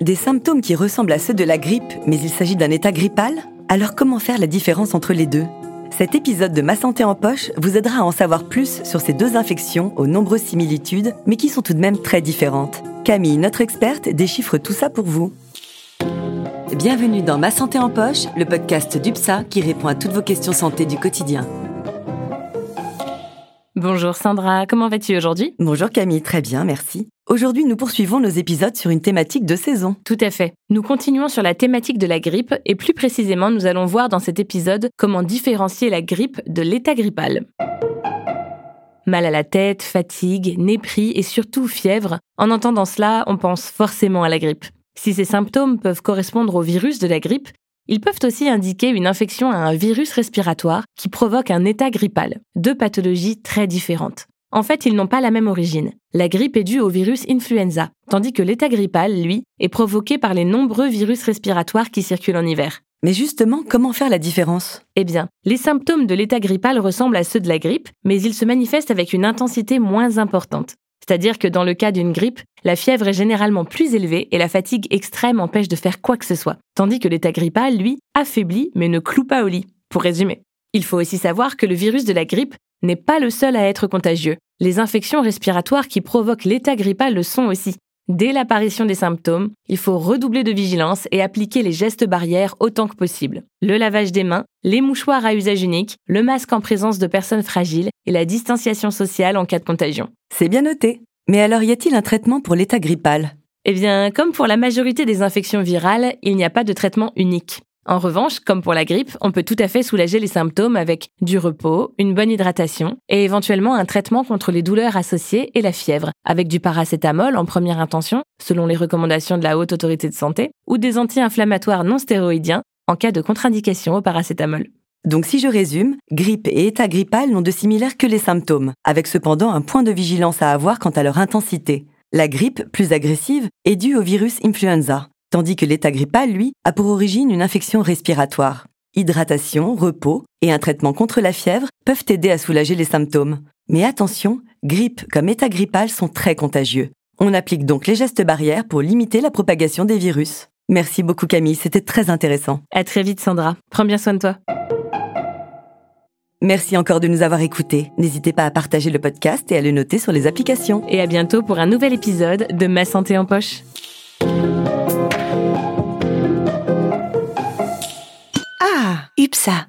Des symptômes qui ressemblent à ceux de la grippe, mais il s'agit d'un état grippal? Alors comment faire la différence entre les deux? Cet épisode de Ma santé en poche vous aidera à en savoir plus sur ces deux infections aux nombreuses similitudes, mais qui sont tout de même très différentes. Camille, notre experte, déchiffre tout ça pour vous. Bienvenue dans Ma santé en poche, le podcast d'UPSA qui répond à toutes vos questions santé du quotidien. Bonjour Sandra, comment vas-tu aujourd'hui? Bonjour Camille, très bien, merci. Aujourd'hui, nous poursuivons nos épisodes sur une thématique de saison. Tout à fait. Nous continuons sur la thématique de la grippe et plus précisément, nous allons voir dans cet épisode comment différencier la grippe de l'état grippal. Mal à la tête, fatigue, nez pris et surtout fièvre. En entendant cela, on pense forcément à la grippe. Si ces symptômes peuvent correspondre au virus de la grippe, ils peuvent aussi indiquer une infection à un virus respiratoire qui provoque un état grippal, deux pathologies très différentes. En fait, ils n'ont pas la même origine. La grippe est due au virus influenza, tandis que l'état grippal, lui, est provoqué par les nombreux virus respiratoires qui circulent en hiver. Mais justement, comment faire la différence? Eh bien, les symptômes de l'état grippal ressemblent à ceux de la grippe, mais ils se manifestent avec une intensité moins importante. C'est-à-dire que dans le cas d'une grippe, la fièvre est généralement plus élevée et la fatigue extrême empêche de faire quoi que ce soit. Tandis que l'état grippal, lui, affaiblit mais ne cloue pas au lit. Pour résumer. Il faut aussi savoir que le virus de la grippe n'est pas le seul à être contagieux. Les infections respiratoires qui provoquent l'état grippal le sont aussi. Dès l'apparition des symptômes, il faut redoubler de vigilance et appliquer les gestes barrières autant que possible. Le lavage des mains, les mouchoirs à usage unique, le masque en présence de personnes fragiles et la distanciation sociale en cas de contagion. C'est bien noté. Mais alors y a-t-il un traitement pour l'état grippal? Eh bien, comme pour la majorité des infections virales, il n'y a pas de traitement unique. En revanche, comme pour la grippe, on peut tout à fait soulager les symptômes avec du repos, une bonne hydratation et éventuellement un traitement contre les douleurs associées et la fièvre, avec du paracétamol en première intention, selon les recommandations de la Haute Autorité de Santé, ou des anti-inflammatoires non stéroïdiens en cas de contre-indication au paracétamol. Donc si je résume, grippe et état grippal n'ont de similaire que les symptômes, avec cependant un point de vigilance à avoir quant à leur intensité. La grippe, plus agressive, est due au virus influenza, tandis que l'état grippal, lui, a pour origine une infection respiratoire. Hydratation, repos et un traitement contre la fièvre peuvent aider à soulager les symptômes. Mais attention, grippe comme état grippal sont très contagieux. On applique donc les gestes barrières pour limiter la propagation des virus. Merci beaucoup Camille, c'était très intéressant. À très vite Sandra. Prends bien soin de toi. Merci encore de nous avoir écoutés. N'hésitez pas à partager le podcast et à le noter sur les applications. Et à bientôt pour un nouvel épisode de Ma santé en poche. UPSA